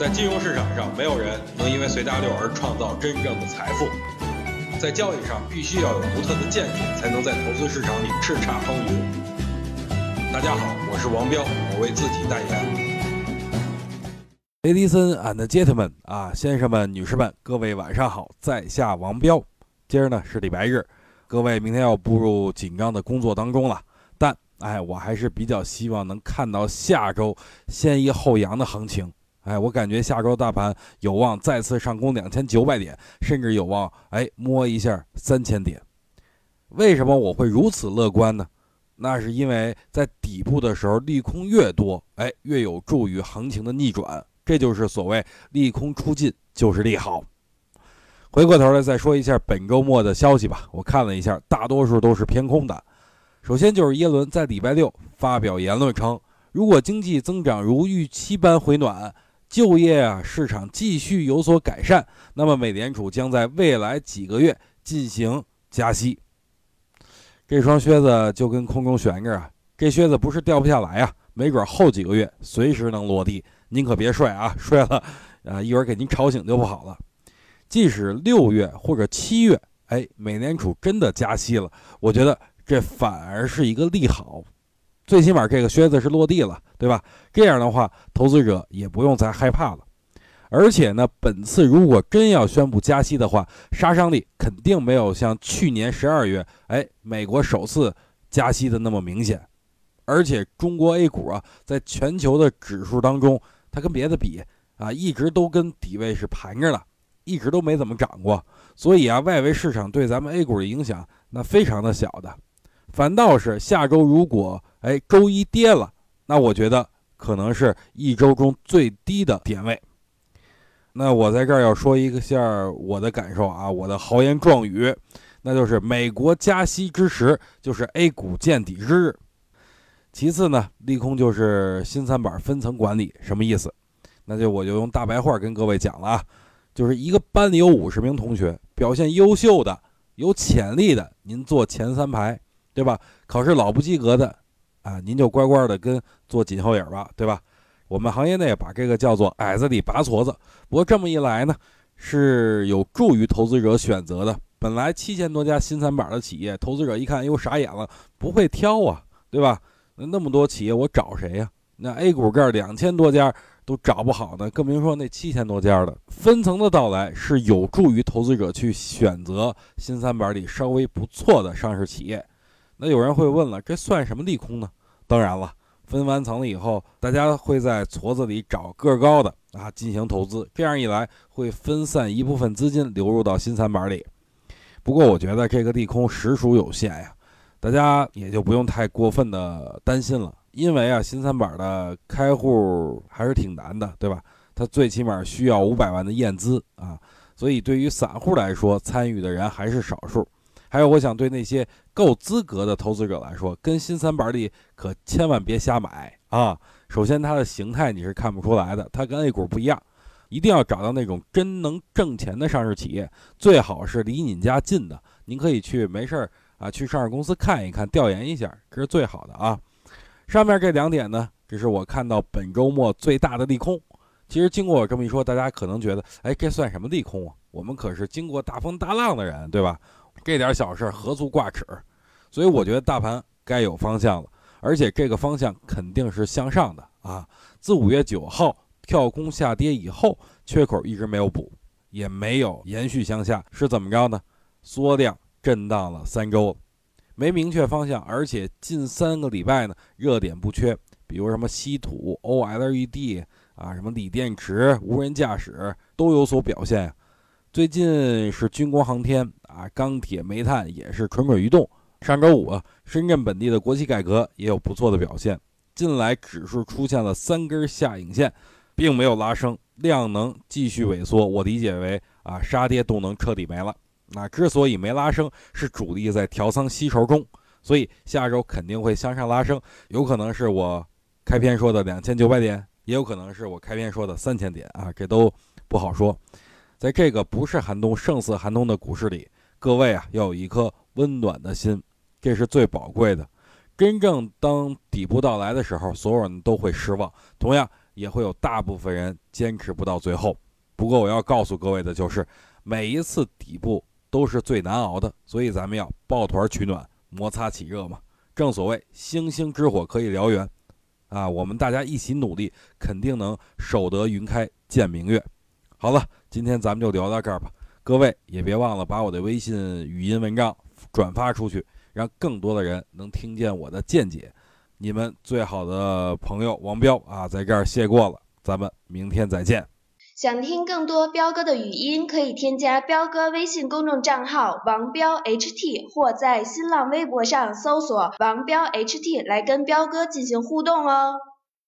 在金融市场上，没有人能因为随大流而创造真正的财富。在交易上，必须要有独特的见解，才能在投资市场里叱咤风云。大家好，我是王彪，我为自己代言。雷迪森 and gentlemen 啊，先生们、女士们，各位晚上好，在下王彪。今儿呢是礼拜日，各位明天要步入紧张的工作当中了。但哎，我还是比较希望能看到下周先抑后扬的行情。哎，我感觉下周大盘有望再次上攻两千九百点，甚至有望哎摸一下三千点。为什么我会如此乐观呢？那是因为在底部的时候利空越多，哎，越有助于行情的逆转。这就是所谓利空出尽就是利好。回过头来再说一下本周末的消息吧。我看了一下，大多数都是偏空的。首先就是耶伦在礼拜六发表言论称，如果经济增长如预期般回暖。就业啊，市场继续有所改善，那么美联储将在未来几个月进行加息。这双靴子就跟空中悬着啊，这靴子不是掉不下来啊，没准后几个月随时能落地。您可别睡啊，睡了啊，一会儿给您吵醒就不好了。即使六月或者七月，哎，美联储真的加息了，我觉得这反而是一个利好。最起码这个靴子是落地了，对吧？这样的话，投资者也不用再害怕了。而且呢，本次如果真要宣布加息的话，杀伤力肯定没有像去年十二月，哎，美国首次加息的那么明显。而且中国 A 股啊，在全球的指数当中，它跟别的比啊，一直都跟底位是盘着的，一直都没怎么涨过。所以啊，外围市场对咱们 A 股的影响那非常的小的。反倒是下周如果哎周一跌了，那我觉得可能是一周中最低的点位。那我在这儿要说一个下我的感受啊，我的豪言壮语，那就是美国加息之时，就是 A 股见底之日。其次呢，利空就是新三板分层管理，什么意思？那就我就用大白话跟各位讲了啊，就是一个班里有五十名同学，表现优秀的、有潜力的，您坐前三排。对吧？考试老不及格的，啊，您就乖乖的跟做紧后影吧，对吧？我们行业内把这个叫做矮子里拔矬子。不过这么一来呢，是有助于投资者选择的。本来七千多家新三板的企业，投资者一看，又傻眼了，不会挑啊，对吧？那那么多企业，我找谁呀？那 A 股这两千多家都找不好呢，更别说那七千多家了。分层的到来是有助于投资者去选择新三板里稍微不错的上市企业。那有人会问了，这算什么利空呢？当然了，分完层了以后，大家会在矬子里找个高的啊进行投资，这样一来会分散一部分资金流入到新三板里。不过我觉得这个利空实属有限呀，大家也就不用太过分的担心了，因为啊新三板的开户还是挺难的，对吧？它最起码需要五百万的验资啊，所以对于散户来说，参与的人还是少数。还有，我想对那些够资格的投资者来说，跟新三板里可千万别瞎买啊！首先，它的形态你是看不出来的，它跟 A 股不一样，一定要找到那种真能挣钱的上市企业，最好是离你家近的。您可以去没事儿啊，去上市公司看一看，调研一下，这是最好的啊。上面这两点呢，这是我看到本周末最大的利空。其实经过我这么一说，大家可能觉得，哎，这算什么利空啊？我们可是经过大风大浪的人，对吧？这点小事何足挂齿，所以我觉得大盘该有方向了，而且这个方向肯定是向上的啊！自五月九号跳空下跌以后，缺口一直没有补，也没有延续向下，是怎么着呢？缩量震荡了三周，没明确方向，而且近三个礼拜呢热点不缺，比如什么稀土、OLED 啊，什么锂电池、无人驾驶都有所表现。最近是军工航天啊，钢铁、煤炭也是蠢蠢欲动。上周五，深圳本地的国企改革也有不错的表现。近来指数出现了三根下影线，并没有拉升，量能继续萎缩。我理解为啊，杀跌动能彻底没了。那之所以没拉升，是主力在调仓吸筹中，所以下周肯定会向上拉升。有可能是我开篇说的两千九百点，也有可能是我开篇说的三千点啊，这都不好说。在这个不是寒冬胜似寒冬的股市里，各位啊要有一颗温暖的心，这是最宝贵的。真正当底部到来的时候，所有人都会失望。同样，也会有大部分人坚持不到最后。不过我要告诉各位的就是，每一次底部都是最难熬的，所以咱们要抱团取暖，摩擦起热嘛。正所谓星星之火可以燎原，啊，我们大家一起努力，肯定能守得云开见明月。好了，今天咱们就聊到这儿吧。各位也别忘了把我的微信语音文章转发出去，让更多的人能听见我的见解。你们最好的朋友王彪啊，在这儿谢过了，咱们明天再见。想听更多彪哥的语音，可以添加彪哥微信公众账号王彪 HT，或在新浪微博上搜索王彪 HT 来跟彪哥进行互动哦。